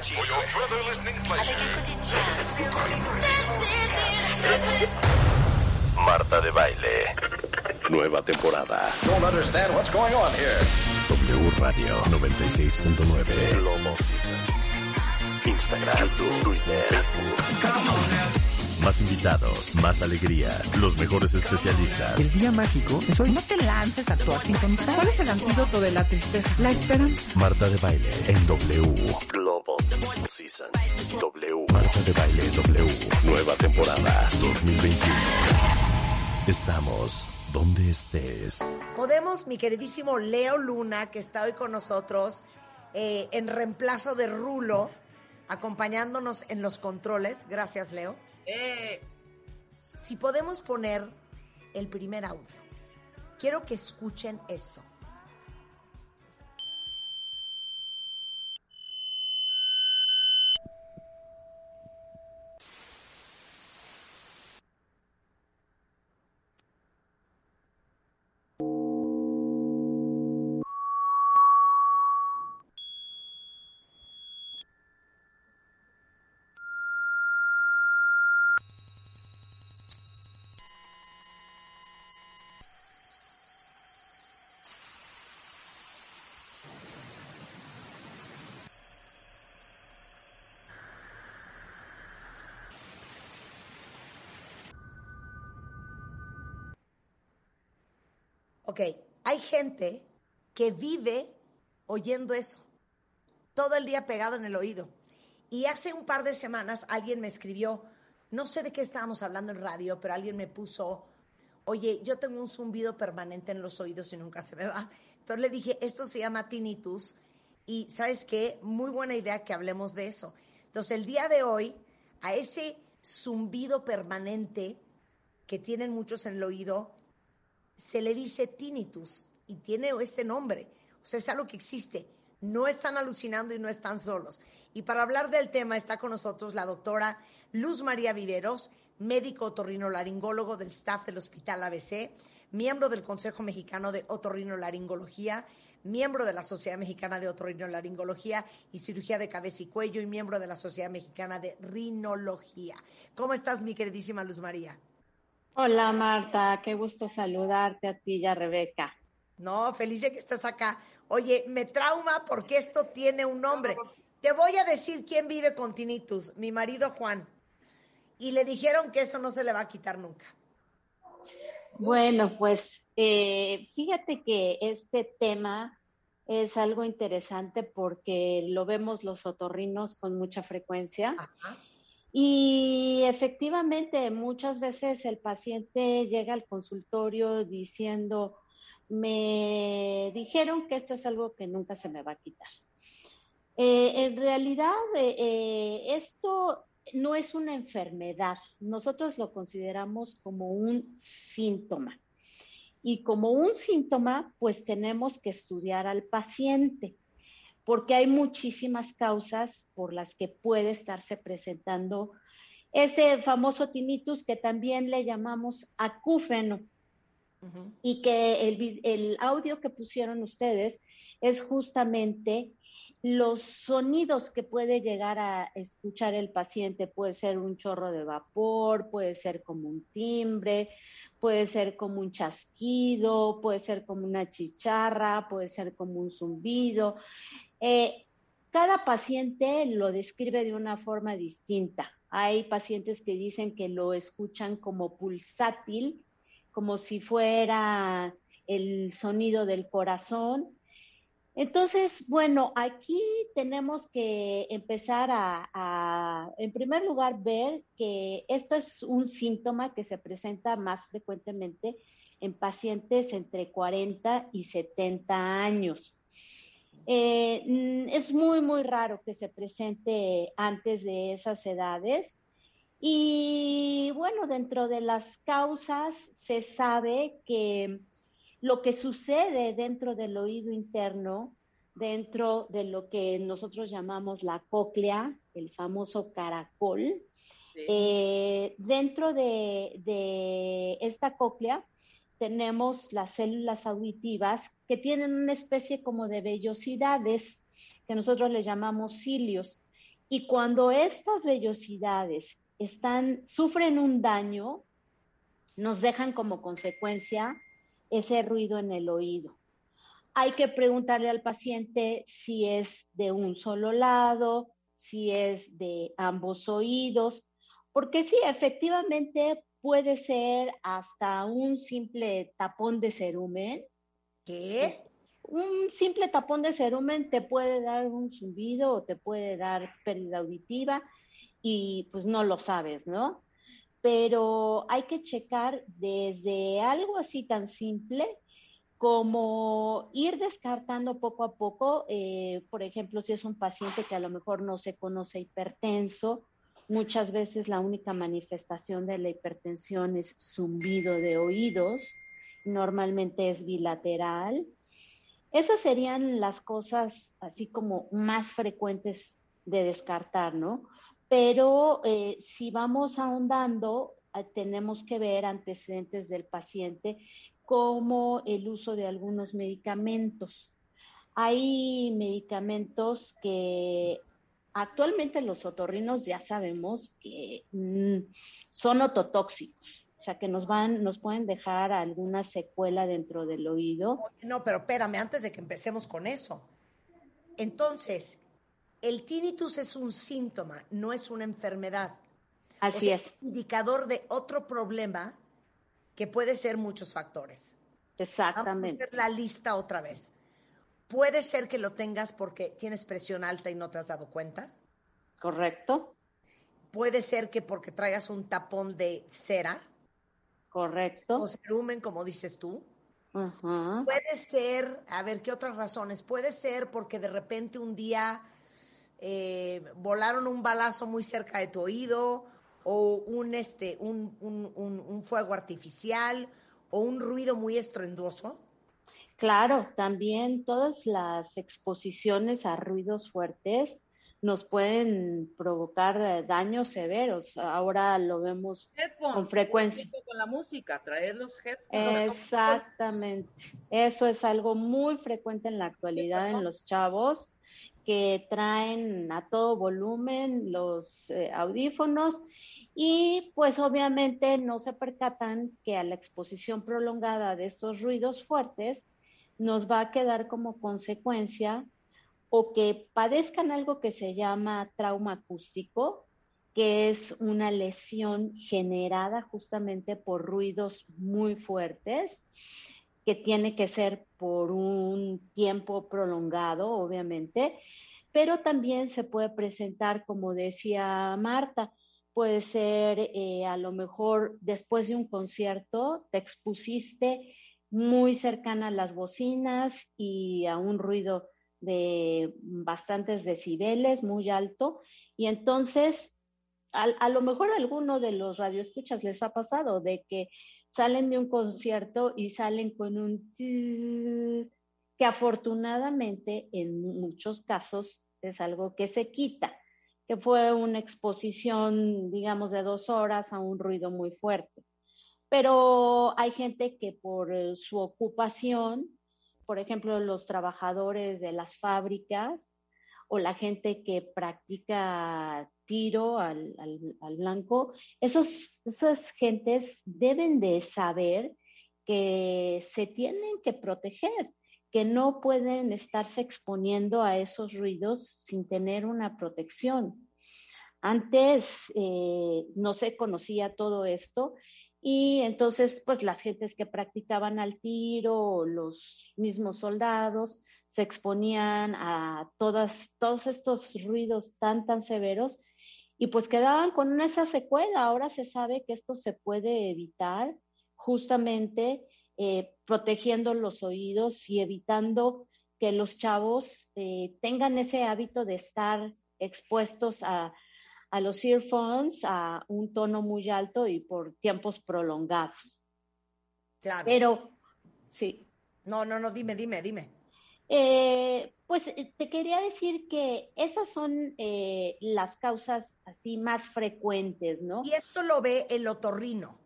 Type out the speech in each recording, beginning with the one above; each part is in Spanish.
For your further listening pleasure. Marta de Baile. Nueva temporada. Don't understand what's going on here. W Radio 96.9. Global Season. Instagram, YouTube, Twitter, Facebook. Más invitados, más alegrías, los mejores especialistas. El día mágico es hoy. No te lances a actuar sin contar. ¿Cuál es el antídoto de la tristeza? La esperanza. Marta de Baile en W. Global Season. W. Marta de Baile en W. Nueva temporada 2021. Estamos donde estés. Podemos, mi queridísimo Leo Luna, que está hoy con nosotros eh, en reemplazo de Rulo, acompañándonos en los controles. Gracias, Leo. Si podemos poner el primer audio. Quiero que escuchen esto. Ok, hay gente que vive oyendo eso, todo el día pegado en el oído. Y hace un par de semanas alguien me escribió, no sé de qué estábamos hablando en radio, pero alguien me puso, oye, yo tengo un zumbido permanente en los oídos y nunca se me va. Entonces le dije, esto se llama tinnitus y sabes qué, muy buena idea que hablemos de eso. Entonces el día de hoy, a ese zumbido permanente que tienen muchos en el oído, se le dice tinnitus y tiene este nombre. O sea, es algo que existe. No están alucinando y no están solos. Y para hablar del tema está con nosotros la doctora Luz María Viveros, médico otorrinolaringólogo del staff del Hospital ABC, miembro del Consejo Mexicano de Otorrinolaringología, miembro de la Sociedad Mexicana de Otorrinolaringología y Cirugía de Cabeza y Cuello y miembro de la Sociedad Mexicana de Rinología. ¿Cómo estás, mi queridísima Luz María? Hola Marta, qué gusto saludarte a ti y a Rebeca. No, feliz de que estás acá. Oye, me trauma porque esto tiene un nombre. Te voy a decir quién vive con tinnitus, mi marido Juan. Y le dijeron que eso no se le va a quitar nunca. Bueno, pues eh, fíjate que este tema es algo interesante porque lo vemos los otorrinos con mucha frecuencia. Ajá. Y efectivamente, muchas veces el paciente llega al consultorio diciendo, me dijeron que esto es algo que nunca se me va a quitar. Eh, en realidad, eh, esto no es una enfermedad, nosotros lo consideramos como un síntoma. Y como un síntoma, pues tenemos que estudiar al paciente porque hay muchísimas causas por las que puede estarse presentando este famoso tinnitus que también le llamamos acúfeno. Y que el, el, audio que pusieron ustedes es justamente los sonidos que puede llegar a escuchar el paciente. Puede ser un chorro de vapor, puede ser como un timbre, puede ser como un chasquido, puede ser como una chicharra, puede ser como un zumbido. Eh, cada paciente lo describe de una forma distinta. Hay pacientes que dicen que lo escuchan como pulsátil, como si fuera el sonido del corazón. Entonces, bueno, aquí tenemos que empezar a, a, en primer lugar, ver que esto es un síntoma que se presenta más frecuentemente en pacientes entre 40 y 70 años. Eh, mm, es muy, muy raro que se presente antes de esas edades. Y bueno, dentro de las causas se sabe que lo que sucede dentro del oído interno, dentro de lo que nosotros llamamos la cóclea, el famoso caracol, eh, dentro de, de esta cóclea tenemos las células auditivas que tienen una especie como de vellosidades que nosotros le llamamos cilios. Y cuando estas vellosidades están, sufren un daño, nos dejan como consecuencia ese ruido en el oído. Hay que preguntarle al paciente si es de un solo lado, si es de ambos oídos, porque sí, efectivamente puede ser hasta un simple tapón de cerumen. ¿Qué? Un simple tapón de cerumen te puede dar un zumbido o te puede dar pérdida auditiva y pues no lo sabes, ¿no? Pero hay que checar desde algo así tan simple como ir descartando poco a poco, eh, por ejemplo, si es un paciente que a lo mejor no se conoce hipertenso, Muchas veces la única manifestación de la hipertensión es zumbido de oídos, normalmente es bilateral. Esas serían las cosas así como más frecuentes de descartar, ¿no? Pero eh, si vamos ahondando, eh, tenemos que ver antecedentes del paciente como el uso de algunos medicamentos. Hay medicamentos que Actualmente los otorrinos ya sabemos que mm, son ototóxicos, o sea que nos van, nos pueden dejar alguna secuela dentro del oído. No, pero espérame, antes de que empecemos con eso. Entonces, el tinnitus es un síntoma, no es una enfermedad. Así es. es. Indicador de otro problema que puede ser muchos factores. Exactamente. Vamos a hacer la lista otra vez. Puede ser que lo tengas porque tienes presión alta y no te has dado cuenta. Correcto. Puede ser que porque traigas un tapón de cera. Correcto. O cerumen, como dices tú. Puede ser, a ver, ¿qué otras razones? Puede ser porque de repente un día eh, volaron un balazo muy cerca de tu oído o un, este, un, un fuego artificial o un ruido muy estruendoso. Claro, también todas las exposiciones a ruidos fuertes nos pueden provocar eh, daños severos. Ahora lo vemos con frecuencia. Con la música, traer los headphones. Exactamente. Eso es algo muy frecuente en la actualidad en los chavos que traen a todo volumen los eh, audífonos y pues obviamente no se percatan que a la exposición prolongada de estos ruidos fuertes nos va a quedar como consecuencia o que padezcan algo que se llama trauma acústico, que es una lesión generada justamente por ruidos muy fuertes, que tiene que ser por un tiempo prolongado, obviamente, pero también se puede presentar, como decía Marta, puede ser eh, a lo mejor después de un concierto, te expusiste muy cercana a las bocinas y a un ruido de bastantes decibeles, muy alto. Y entonces, a, lo mejor a alguno de los radioescuchas les ha pasado de que salen de un concierto y salen con un que afortunadamente en muchos casos es algo que se quita, que fue una exposición, digamos, de dos horas a un ruido muy fuerte pero hay gente que por eh, su ocupación, por ejemplo, los trabajadores de las fábricas o la gente que practica tiro al, blanco, esos, esas gentes deben de saber que se tienen que proteger, que no pueden estarse exponiendo a esos ruidos sin tener una protección. Antes eh, no se conocía todo esto y entonces, pues las gentes que practicaban al tiro, los mismos soldados, se exponían a todos estos ruidos tan, tan severos y pues quedaban con esa secuela. Ahora se sabe que esto se puede evitar justamente eh, protegiendo los oídos y evitando que los chavos eh, tengan ese hábito de estar expuestos a, a los earphones a un tono muy alto y por tiempos prolongados. Claro. Pero, sí. No, no, no, dime, dime, dime. Eh, pues eh, te quería decir que esas son eh, las causas así más frecuentes, ¿no? Y esto lo ve el otorrino.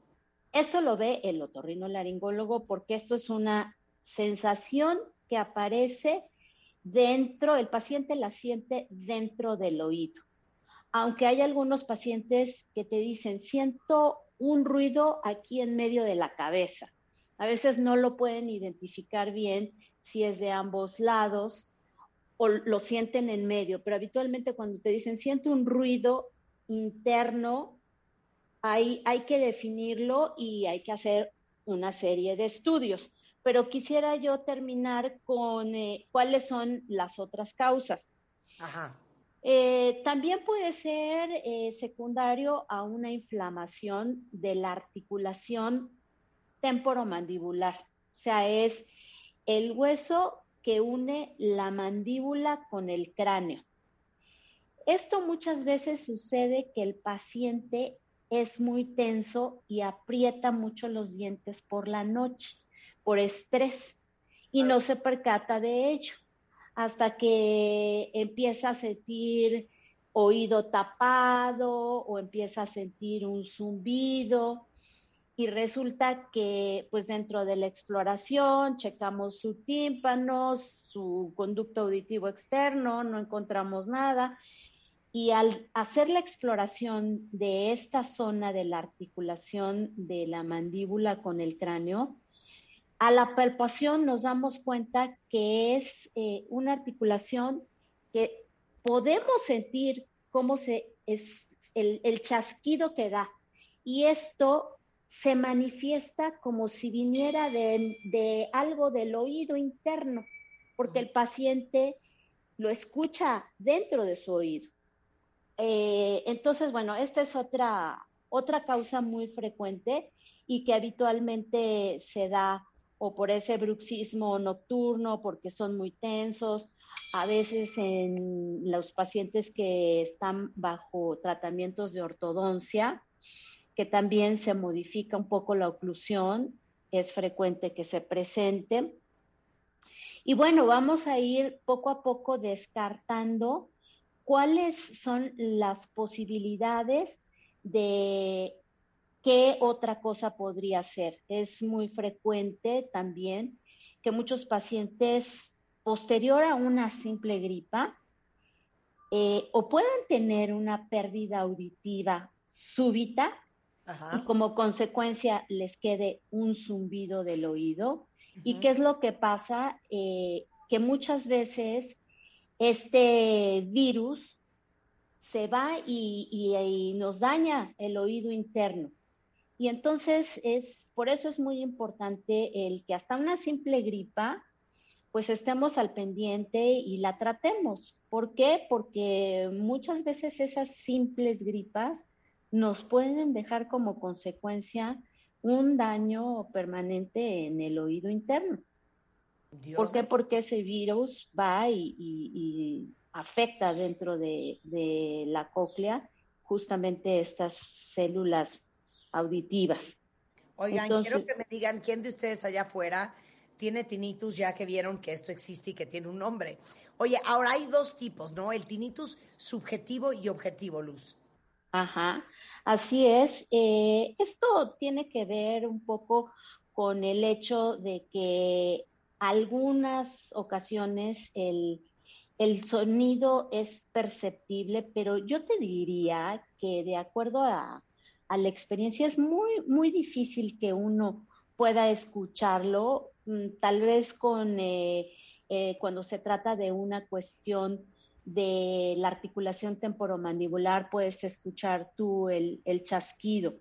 Eso lo ve el otorrino laringólogo porque esto es una sensación que aparece dentro, el paciente la siente dentro del oído. Aunque hay algunos pacientes que te dicen, siento un ruido aquí en medio de la cabeza. A veces no lo pueden identificar bien si es de ambos lados o lo sienten en medio, pero habitualmente cuando te dicen siento un ruido interno, hay, hay que definirlo y hay que hacer una serie de estudios. Pero quisiera yo terminar con eh, cuáles son las otras causas. Ajá. Eh, también puede ser eh, secundario a una inflamación de la articulación temporomandibular. O sea, es el hueso que une la mandíbula con el cráneo. Esto muchas veces sucede que el paciente es muy tenso y aprieta mucho los dientes por la noche, por estrés, y no se percata de ello, hasta que empieza a sentir oído tapado o empieza a sentir un zumbido. Y resulta que pues dentro de la exploración checamos su tímpano, su conducto auditivo externo, no encontramos nada. Y al hacer la exploración de esta zona de la articulación de la mandíbula con el cráneo, a la palpación nos damos cuenta que es eh, una articulación que podemos sentir cómo se es el, chasquido que da. Y esto se manifiesta como si viniera de, algo del oído interno, porque el paciente lo escucha dentro de su oído. Eh, entonces, bueno, esta es otra, otra causa muy frecuente y que habitualmente se da o por ese bruxismo nocturno, porque son muy tensos, a veces en los pacientes que están bajo tratamientos de ortodoncia, que también se modifica un poco la oclusión, es frecuente que se presente. Y bueno, vamos a ir poco a poco descartando cuáles son las posibilidades de qué otra cosa podría ser. Es muy frecuente también que muchos pacientes posterior a una simple gripa eh, o puedan tener una pérdida auditiva súbita y como consecuencia les quede un zumbido del oído. ¿Y qué es lo que pasa? Eh, que muchas veces este virus se va y, nos daña el oído interno. Y entonces es, por eso es muy importante el que hasta una simple gripa, pues estemos al pendiente y la tratemos. ¿Por qué? Porque muchas veces esas simples gripas nos pueden dejar como consecuencia un daño permanente en el oído interno. ¿Por qué? Porque ese virus va y, afecta dentro de, la cóclea justamente estas células auditivas. Oigan, quiero que me digan quién de ustedes allá afuera tiene tinnitus, ya que vieron que esto existe y que tiene un nombre. Oye, ahora hay dos tipos, ¿no? El tinnitus subjetivo y objetivo, Luz. Ajá, así es. Eh, esto tiene que ver un poco con el hecho de que algunas ocasiones el, sonido es perceptible, pero yo te diría que de acuerdo a, la experiencia es muy, muy difícil que uno pueda escucharlo, mm, tal vez con eh, eh, cuando se trata de una cuestión de la articulación temporomandibular puedes escuchar tú el, chasquido.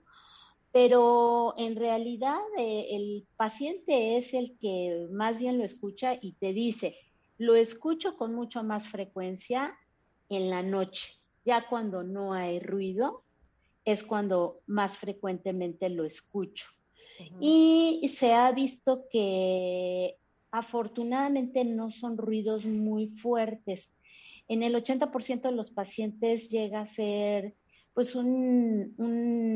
Pero en realidad eh, el paciente es el que más bien lo escucha y te dice, lo escucho con mucho más frecuencia en la noche. Ya cuando no hay ruido es cuando más frecuentemente lo escucho. Y se ha visto que afortunadamente no son ruidos muy fuertes. En el 80% de los pacientes llega a ser pues un,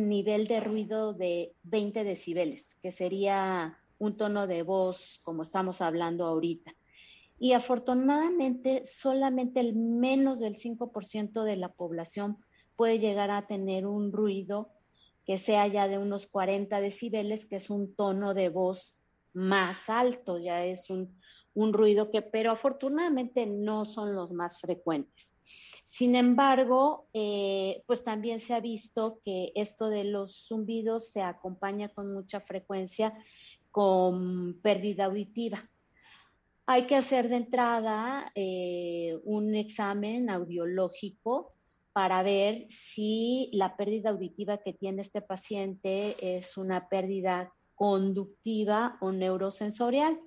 nivel de ruido de 20 decibeles, que sería un tono de voz como estamos hablando ahorita. Y afortunadamente solamente el menos del 5% de la población puede llegar a tener un ruido que sea ya de unos 40 decibeles, que es un tono de voz más alto, ya es un, ruido que, pero afortunadamente no son los más frecuentes. Sin embargo, eh, pues también se ha visto que esto de los zumbidos se acompaña con mucha frecuencia con pérdida auditiva. Hay que hacer de entrada eh, un examen audiológico para ver si la pérdida auditiva que tiene este paciente es una pérdida conductiva o neurosensorial.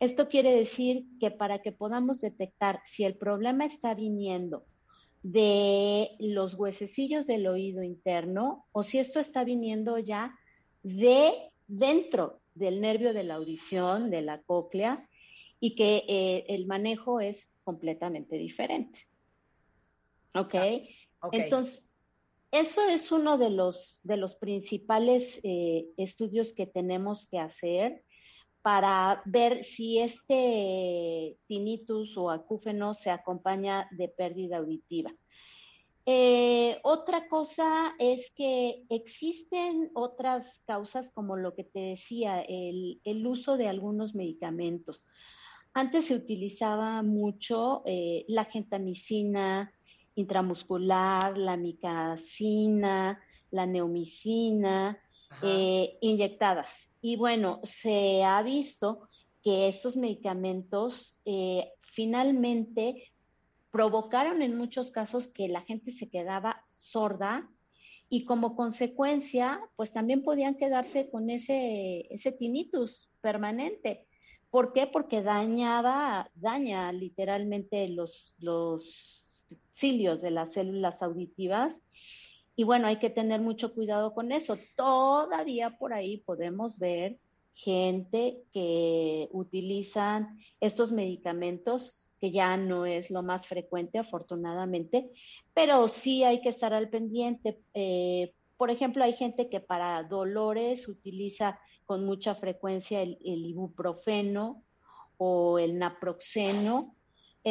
Esto quiere decir que para que podamos detectar si el problema está viniendo de los huesecillos del oído interno o si esto está viniendo ya de dentro del nervio de la audición, de la cóclea, y que eh, el manejo es completamente diferente. ¿Ok? Entonces, eso es uno de los, de los principales eh, estudios que tenemos que hacer para ver si este tinnitus o acúfeno se acompaña de pérdida auditiva. Eh, otra cosa es que existen otras causas como lo que te decía, el, uso de algunos medicamentos. Antes se utilizaba mucho eh, la gentamicina, intramuscular, la micacina, la neomicina, eh, inyectadas. Y bueno, se ha visto que estos medicamentos eh, finalmente provocaron en muchos casos que la gente se quedaba sorda y como consecuencia, pues también podían quedarse con ese, ese tinnitus permanente. ¿Por qué? Porque dañaba, daña literalmente los, los cilios de las células auditivas. Y bueno, hay que tener mucho cuidado con eso. Todavía por ahí podemos ver gente que utilizan estos medicamentos, que ya no es lo más frecuente, afortunadamente, pero sí hay que estar al pendiente. Eh, por ejemplo, hay gente que para dolores utiliza con mucha frecuencia el ibuprofeno o el naproxeno,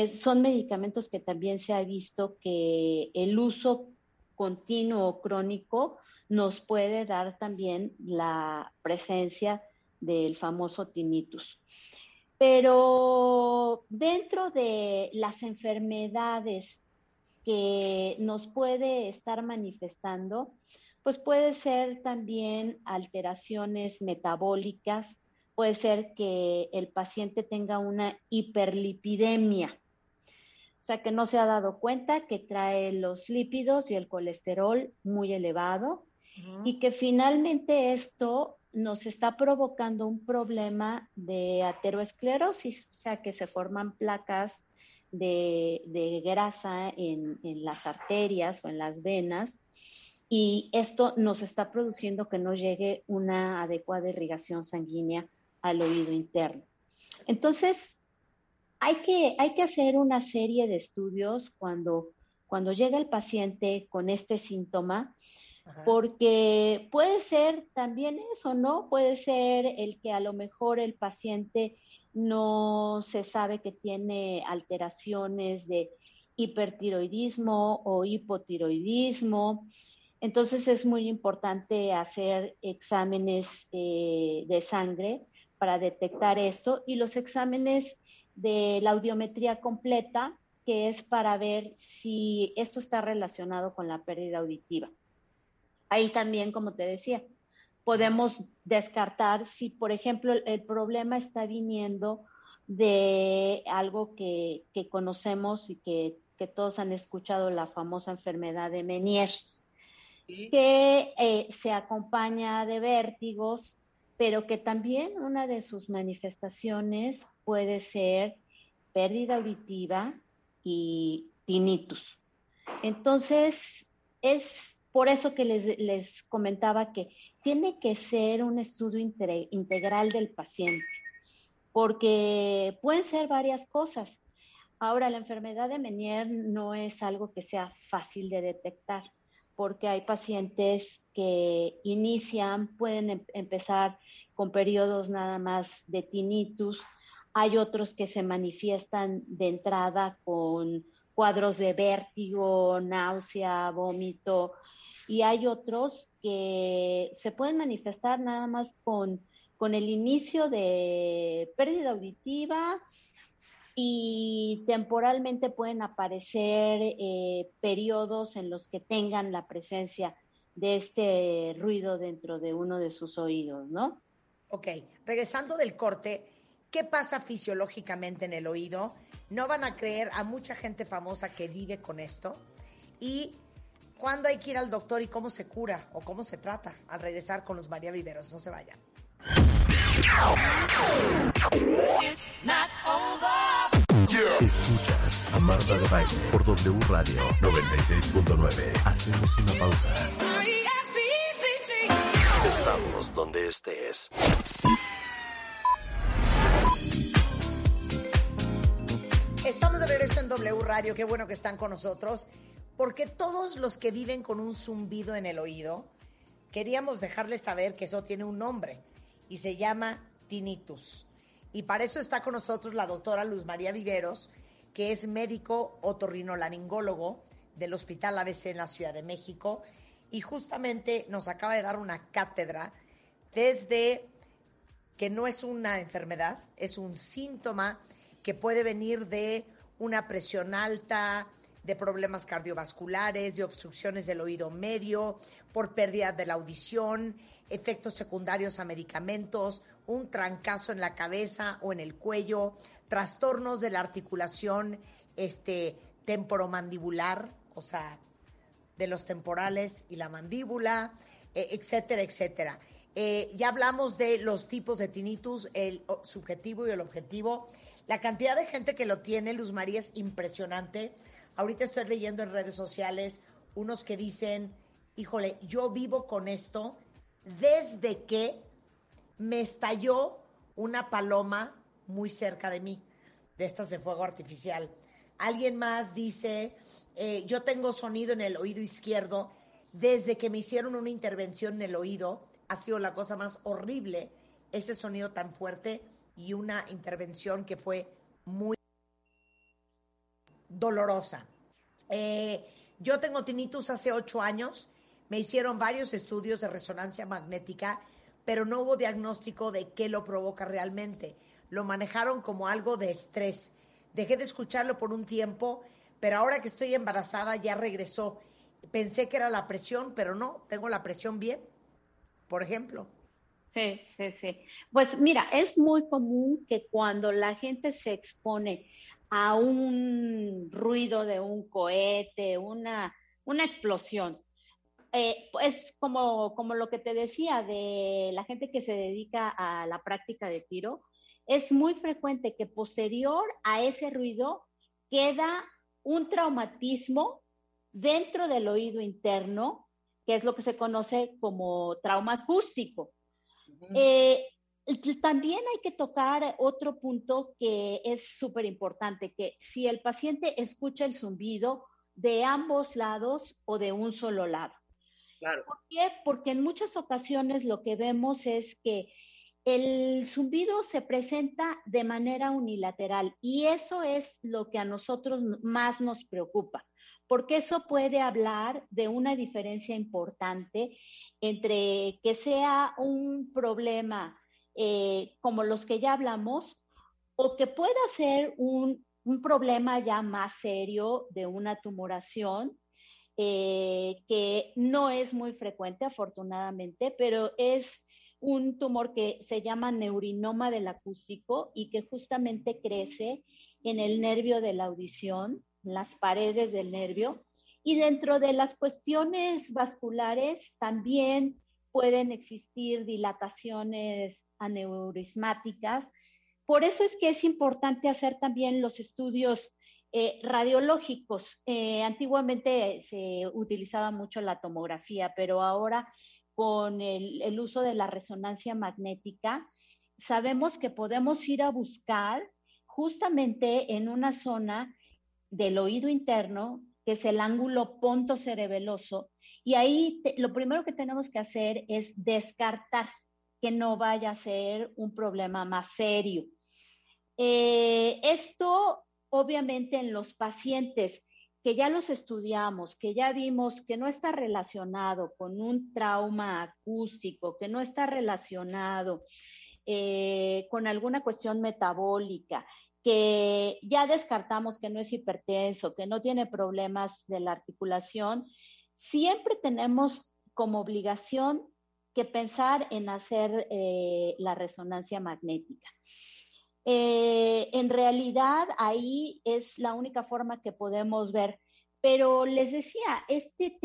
son medicamentos que también se ha visto que el uso continuo o crónico nos puede dar también la presencia del famoso tinnitus. Pero dentro de las enfermedades que nos puede estar manifestando, pues puede ser también alteraciones metabólicas, puede ser que el paciente tenga una hiperlipidemia, o sea, que no se ha dado cuenta que trae los lípidos y el colesterol muy elevado y que finalmente esto nos está provocando un problema de ateroesclerosis, o sea, que se forman placas de, grasa en, en, las arterias o en las venas y esto nos está produciendo que no llegue una adecuada irrigación sanguínea al oído interno. Entonces, hay que, hay que hacer una serie de estudios cuando, cuando llega el paciente con este síntoma, porque puede ser también eso, ¿no? Puede ser el que a lo mejor el paciente no se sabe que tiene alteraciones de hipertiroidismo o hipotiroidismo. Entonces es muy importante hacer exámenes eh, de sangre para detectar esto y los exámenes de la audiometría completa, que es para ver si esto está relacionado con la pérdida auditiva. Ahí también, como te decía, podemos descartar si, por ejemplo, el, problema está viniendo de algo que, conocemos y que, todos han escuchado, la famosa enfermedad de Menier, que eh, se acompaña de vértigos, pero que también una de sus manifestaciones puede ser pérdida auditiva y tinnitus. Entonces, es por eso que les, comentaba que tiene que ser un estudio integral del paciente. porque pueden ser varias cosas. Ahora, la enfermedad de Menier no es algo que sea fácil de detectar, porque hay pacientes que inician, pueden em-, empezar con periodos nada más de tinnitus, hay otros que se manifiestan de entrada con cuadros de vértigo, náusea, vómito, y hay otros que se pueden manifestar nada más con, con el inicio de pérdida auditiva y temporalmente pueden aparecer eh, periodos en los que tengan la presencia de este ruido dentro de uno de sus oídos, ¿no? Ok, regresando del corte, ¿Qué pasa fisiológicamente en el oído? No van a creer a mucha gente famosa que vive con esto. Y cuándo hay que ir al doctor y cómo se cura o cómo se trata al regresar con los María Viveros. No se vayan. Escuchas a Marta de Baile por W Radio 96.9. Hacemos una pausa. Estamos donde estés. Estamos de regreso en W Radio, qué bueno que están con nosotros, porque todos los que viven con un zumbido en el oído, queríamos dejarles saber que eso tiene un nombre y se llama tinnitus. Y para eso está con nosotros la doctora Luz María Viveros, que es médico otorrinolaringólogo del Hospital ABC en la Ciudad de México. Y justamente nos acaba de dar una cátedra desde que no es una enfermedad, es un síntoma que puede venir de una presión alta, de problemas cardiovasculares, de obstrucciones del oído medio, por pérdida de la audición, efectos secundarios a medicamentos, un trancazo en la cabeza o en el cuello, trastornos de la articulación este, temporomandibular, o sea, de los temporales y la mandíbula, eh, etcétera, etcétera. Eh, ya hablamos de los tipos de tinnitus, el subjetivo y el objetivo. La cantidad de gente que lo tiene, Luz María, es impresionante. Ahorita estoy leyendo en redes sociales unos que dicen, híjole, yo vivo con esto desde que me estalló una paloma muy cerca de mí, de estas de fuego artificial. Alguien más dice, eh, yo tengo sonido en el oído izquierdo desde que me hicieron una intervención en el oído. Ha sido la cosa más horrible ese sonido tan fuerte y una intervención que fue muy dolorosa. Eh, yo tengo tinnitus hace ocho años, me hicieron varios estudios de resonancia magnética, pero no hubo diagnóstico de qué lo provoca realmente. Lo manejaron como algo de estrés. Dejé de escucharlo por un tiempo, pero ahora que estoy embarazada ya regresó. Pensé que era la presión, pero no, tengo la presión bien, por ejemplo. Sí, sí, sí. Pues mira, es muy común que cuando la gente se expone a un ruido de un cohete, una, una explosión, eh, es como, como lo que te decía de la gente que se dedica a la práctica de tiro, es muy frecuente que posterior a ese ruido queda un traumatismo dentro del oído interno, que es lo que se conoce como trauma acústico. Eh, también hay que tocar otro punto que es súper importante, que si el paciente escucha el zumbido de ambos lados o de un solo lado. Claro. ¿Por qué? Porque en muchas ocasiones lo que vemos es que el zumbido se presenta de manera unilateral y eso es lo que a nosotros más nos preocupa, porque eso puede hablar de una diferencia importante entre que sea un problema eh, como los que ya hablamos o que pueda ser un, problema ya más serio de una tumoración, eh, que no es muy frecuente afortunadamente, pero es un tumor que se llama neurinoma del acústico y que justamente crece en el nervio de la audición, las paredes del nervio, y dentro de las cuestiones vasculares también pueden existir dilataciones aneurismáticas. Por eso es que es importante hacer también los estudios eh, radiológicos. Eh, antiguamente se utilizaba mucho la tomografía, pero ahora con el, uso de la resonancia magnética sabemos que podemos ir a buscar justamente en una zona del oído interno, que es el ángulo ponto cerebeloso, y ahí lo primero que tenemos que hacer es descartar que no vaya a ser un problema más serio. Eh, esto, obviamente, en los pacientes que ya los estudiamos, que ya vimos que no está relacionado con un trauma acústico, que no está relacionado eh, con alguna cuestión metabólica, que ya descartamos que no es hipertenso, que no tiene problemas de la articulación, siempre tenemos como obligación que pensar en hacer eh, la resonancia magnética. Eh, en realidad ahí es la única forma que podemos ver. Pero les decía, este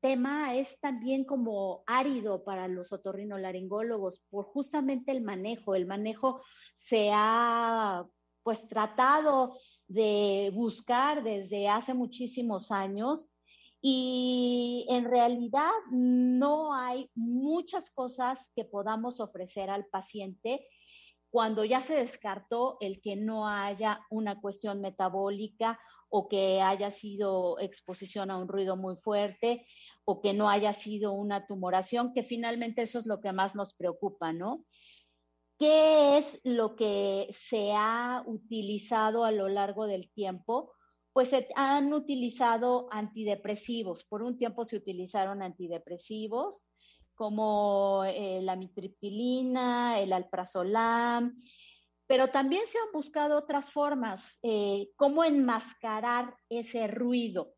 tema es también como árido para los otorrinolaringólogos por justamente el manejo. El manejo se ha pues tratado de buscar desde hace muchísimos años y en realidad no hay muchas cosas que podamos ofrecer al paciente cuando ya se descartó el que no haya una cuestión metabólica o que haya sido exposición a un ruido muy fuerte o que no haya sido una tumoración, que finalmente eso es lo que más nos preocupa, ¿no? ¿Qué es lo que se ha utilizado a lo largo del tiempo? Pues se han utilizado antidepresivos. Por un tiempo se utilizaron antidepresivos como eh, la mitriptilina, el alprazolam, pero también se han buscado otras formas, eh, cómo enmascarar ese ruido.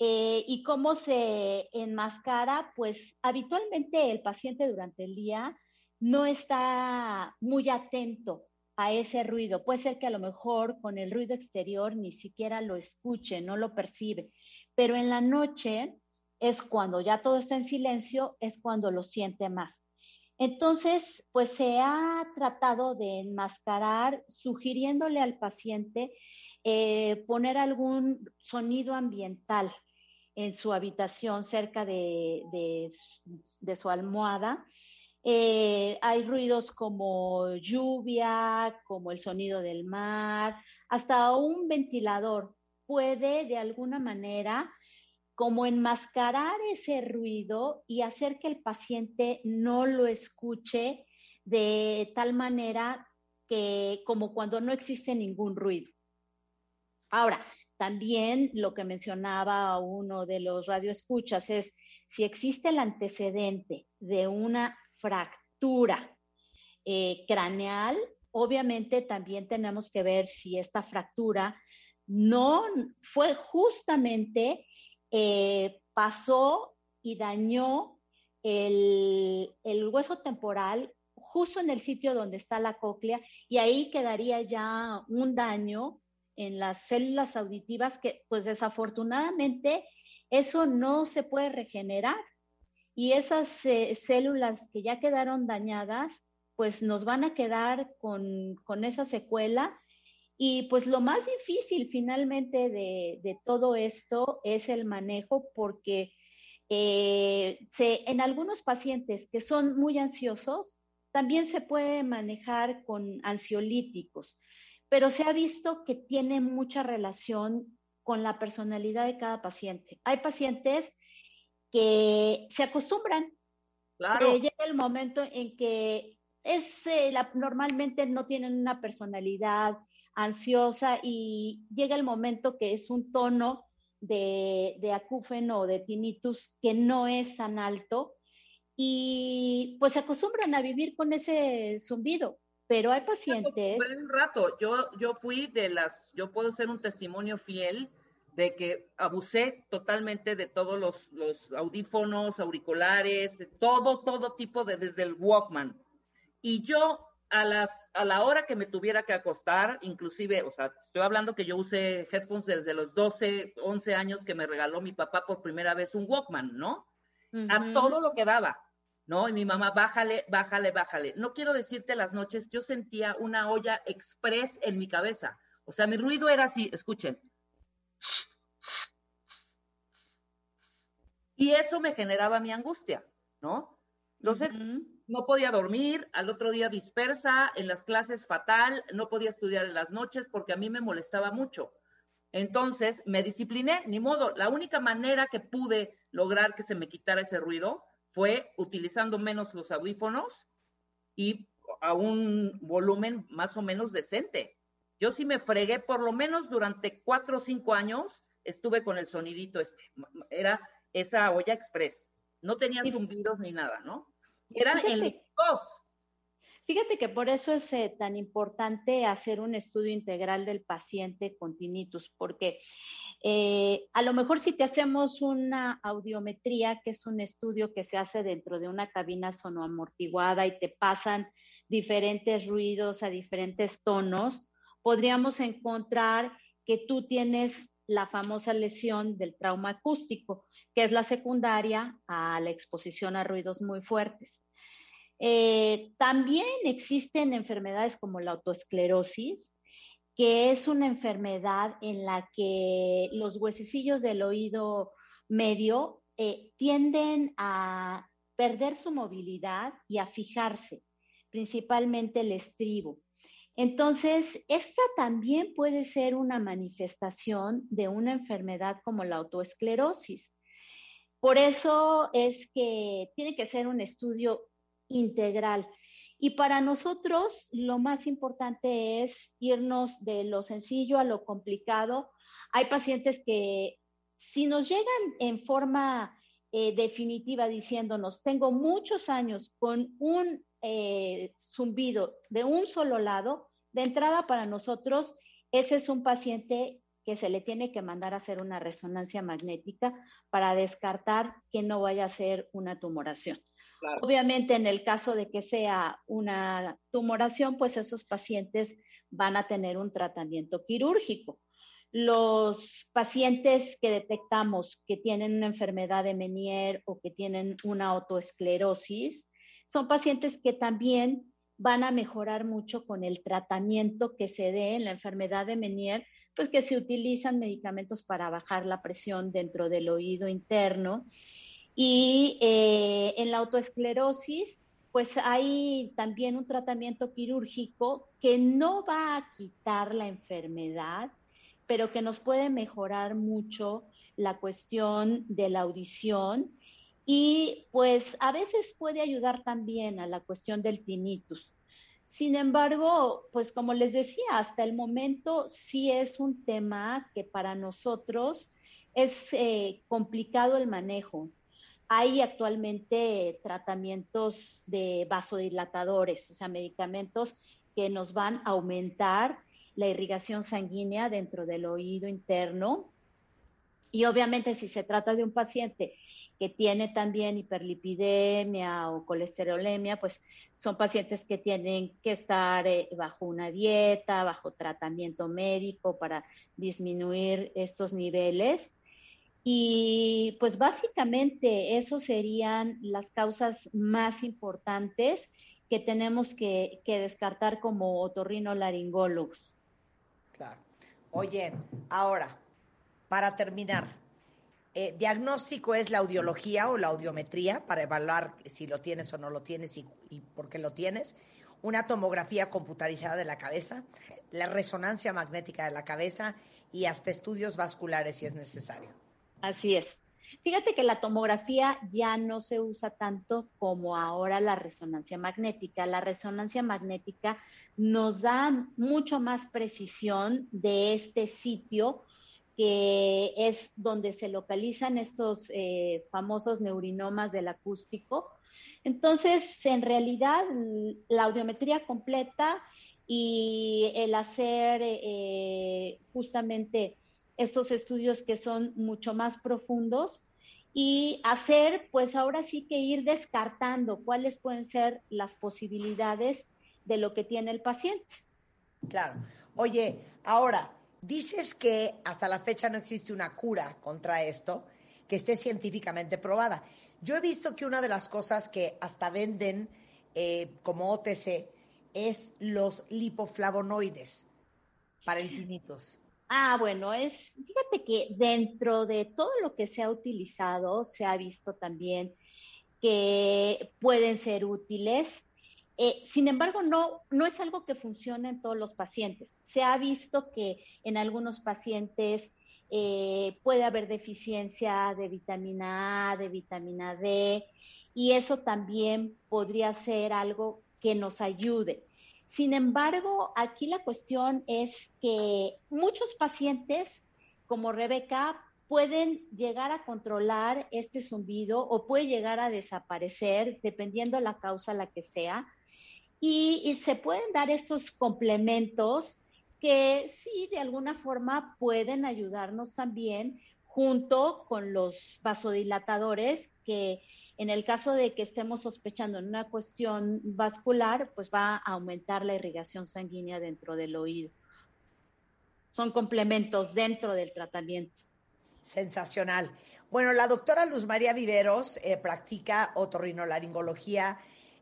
Eh, y cómo se enmascara, pues habitualmente el paciente durante el día no está muy atento a ese ruido. Puede ser que a lo mejor con el ruido exterior ni siquiera lo escuche, no lo percibe, pero en la noche es cuando ya todo está en silencio, es cuando lo siente más. Entonces, pues se ha tratado de enmascarar, sugiriéndole al paciente eh, poner algún sonido ambiental en su habitación cerca de, su almohada. Eh, hay ruidos como lluvia, como el sonido del mar, hasta un ventilador puede de alguna manera como enmascarar ese ruido y hacer que el paciente no lo escuche de tal manera que como cuando no existe ningún ruido. Ahora, también lo que mencionaba uno de los radioescuchas es si existe el antecedente de una fractura eh, craneal, obviamente también tenemos que ver si esta fractura no fue justamente eh, pasó y dañó el, hueso temporal justo en el sitio donde está la cóclea y ahí quedaría ya un daño en las células auditivas que pues desafortunadamente eso no se puede regenerar. Y esas células que ya quedaron dañadas pues nos van a quedar con, con esa secuela y pues lo más difícil finalmente de, todo esto es el manejo porque eh, en algunos pacientes que son muy ansiosos, también se puede manejar con ansiolíticos, pero se ha visto que tiene mucha relación con la personalidad de cada paciente. Hay pacientes que se acostumbran. Claro. llega el momento en que es, eh, normalmente no tienen una personalidad ansiosa y llega el momento que es un tono de, de acúfeno o de tinnitus que no es tan alto y pues se acostumbran a vivir con ese zumbido, pero hay pacientes. un rato, yo, yo fui de las, yo puedo ser un testimonio fiel de que abusé totalmente de todos los, los audífonos, auriculares, todo, todo tipo de, desde el Walkman. Y yo a, las, a la hora que me tuviera que acostar, inclusive, o sea, estoy hablando que yo usé headphones desde los 12, 11 años que me regaló mi papá por primera vez un Walkman, ¿no? A todo lo que daba, ¿no? Y mi mamá, bájale, bájale, bájale. No quiero decirte las noches, yo sentía una olla express en mi cabeza. O sea, mi ruido era así, escuchen. Y eso me generaba mi angustia, ¿no? Entonces, no podía dormir, al otro día dispersa, en las clases fatal, no podía estudiar en las noches porque a mí me molestaba mucho. Entonces me discipliné, ni modo. La única manera que pude lograr que se me quitara ese ruido fue utilizando menos los audífonos y a un volumen más o menos decente. Yo sí me fregué, por lo menos durante cuatro o cinco años estuve con el sonidito este. Era esa olla express. No tenía zumbidos ni nada, ¿no? Era el. Fíjate que por eso es eh, tan importante hacer un estudio integral del paciente con tinnitus, porque eh, a lo mejor si te hacemos una audiometría, que es un estudio que se hace dentro de una cabina sonoamortiguada y te pasan diferentes ruidos a diferentes tonos, podríamos encontrar que tú tienes la famosa lesión del trauma acústico, que es la secundaria a la exposición a ruidos muy fuertes. Eh, también existen enfermedades como la autoesclerosis, que es una enfermedad en la que los huesecillos del oído medio eh, tienden a perder su movilidad y a fijarse, principalmente el estribo. Entonces, esta también puede ser una manifestación de una enfermedad como la autoesclerosis. Por eso es que tiene que ser un estudio integral. Y para nosotros lo más importante es irnos de lo sencillo a lo complicado. Hay pacientes que si nos llegan en forma eh, definitiva diciéndonos, tengo muchos años con un eh, zumbido de un solo lado, de entrada para nosotros, ese es un paciente que se le tiene que mandar a hacer una resonancia magnética para descartar que no vaya a ser una tumoración. Obviamente, en el caso de que sea una tumoración, pues esos pacientes van a tener un tratamiento quirúrgico. Los pacientes que detectamos que tienen una enfermedad de Menier o que tienen una autoesclerosis, son pacientes que también van a mejorar mucho con el tratamiento que se dé en la enfermedad de Menier, pues que se utilizan medicamentos para bajar la presión dentro del oído interno. Y eh, en la autoesclerosis, pues hay también un tratamiento quirúrgico que no va a quitar la enfermedad, pero que nos puede mejorar mucho la cuestión de la audición y pues a veces puede ayudar también a la cuestión del tinnitus. Sin embargo, pues como les decía, hasta el momento sí es un tema que para nosotros es eh, complicado el manejo. Hay actualmente tratamientos de vasodilatadores, o sea, medicamentos que nos van a aumentar la irrigación sanguínea dentro del oído interno. Y obviamente si se trata de un paciente que tiene también hiperlipidemia o colesterolemia, pues son pacientes que tienen que estar eh, bajo una dieta, bajo tratamiento médico para disminuir estos niveles. Y pues básicamente eso serían las causas más importantes que tenemos que, descartar como otorrinolaringólogos. Claro. Oye, ahora, para terminar, eh, diagnóstico es la audiología o la audiometría para evaluar si lo tienes o no lo tienes y, y, por qué lo tienes. Una tomografía computarizada de la cabeza, la resonancia magnética de la cabeza y hasta estudios vasculares si es necesario. Así es. Fíjate que la tomografía ya no se usa tanto como ahora la resonancia magnética. La resonancia magnética nos da mucho más precisión de este sitio que es donde se localizan estos eh, famosos neurinomas del acústico. Entonces, en realidad, la audiometría completa y el hacer eh, justamente estos estudios que son mucho más profundos y hacer, pues ahora sí que ir descartando cuáles pueden ser las posibilidades de lo que tiene el paciente. Claro. Oye, ahora, dices que hasta la fecha no existe una cura contra esto que esté científicamente probada. Yo he visto que una de las cosas que hasta venden eh, como OTC es los lipoflavonoides para el tinnitus. Ah, bueno, es, fíjate que dentro de todo lo que se ha utilizado, se ha visto también que pueden ser útiles. Eh, sin embargo, no, no es algo que funcione en todos los pacientes. Se ha visto que en algunos pacientes eh, puede haber deficiencia de vitamina A, de vitamina D, y eso también podría ser algo que nos ayude. Sin embargo, aquí la cuestión es que muchos pacientes, como Rebeca, pueden llegar a controlar este zumbido o puede llegar a desaparecer, dependiendo la causa la que sea. Y, se pueden dar estos complementos que sí, de alguna forma pueden ayudarnos también junto con los vasodilatadores que en el caso de que estemos sospechando en una cuestión vascular, pues va a aumentar la irrigación sanguínea dentro del oído. Son complementos dentro del tratamiento. Sensacional. Bueno, la doctora Luz María Viveros eh, practica otorrinolaringología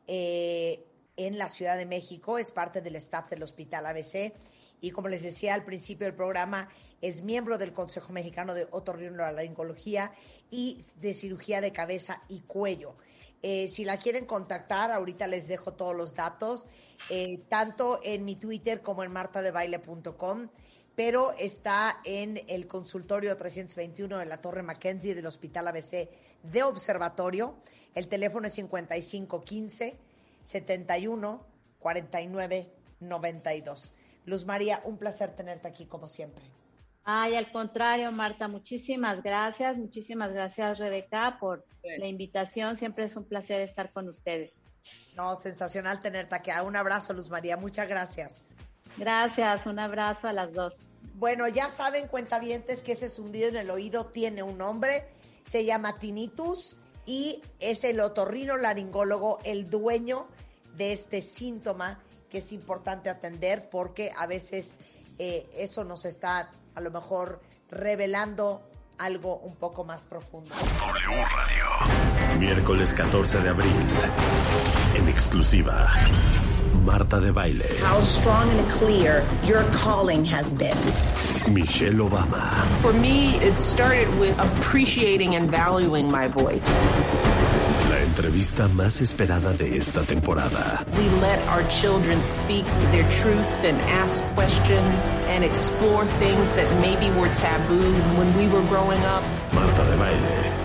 eh, en la Ciudad de México, es parte del staff del Hospital ABC y como les decía al principio del programa, es miembro del Consejo Mexicano de Otorrinolaringología y de cirugía de cabeza y cuello. Eh, si la quieren contactar, ahorita les dejo todos los datos, eh, tanto en mi Twitter como en martadebaile.com, pero está en el consultorio 321 de la Torre Mackenzie del Hospital ABC de Observatorio. El teléfono es 5515 71 49 92. Luz María, un placer tenerte aquí como siempre. Ay, al contrario, Marta, muchísimas gracias, muchísimas gracias, Rebeca, por la invitación. Siempre es un placer estar con ustedes. No, sensacional tenerte aquí. Un abrazo, Luz María, muchas gracias. Gracias, un abrazo a las dos. Bueno, ya saben, cuentavientes, que ese zumbido en el oído tiene un nombre, se llama tinnitus y es el otorrino laringólogo el dueño de este síntoma que es importante atender porque a veces eh, eso nos está a lo mejor revelando algo un poco más profundo. W Radio. Miércoles 14 de abril. En exclusiva. Marta de Baile. How strong and clear your calling has been. Michelle Obama. For me, it started with appreciating and valuing my voice. La entrevista más esperada de esta temporada. We let our children speak their truth and ask questions and explore things that maybe were taboo when we were growing up. Marta de Baile.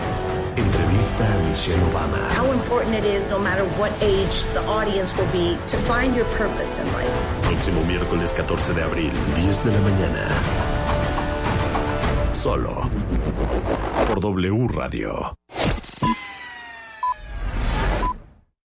Entrevista a Michelle Obama. How important it is, no matter what age the audience will be, to find your purpose in life. Próximo miércoles 14 de abril, 10 de la mañana. Solo por W Radio.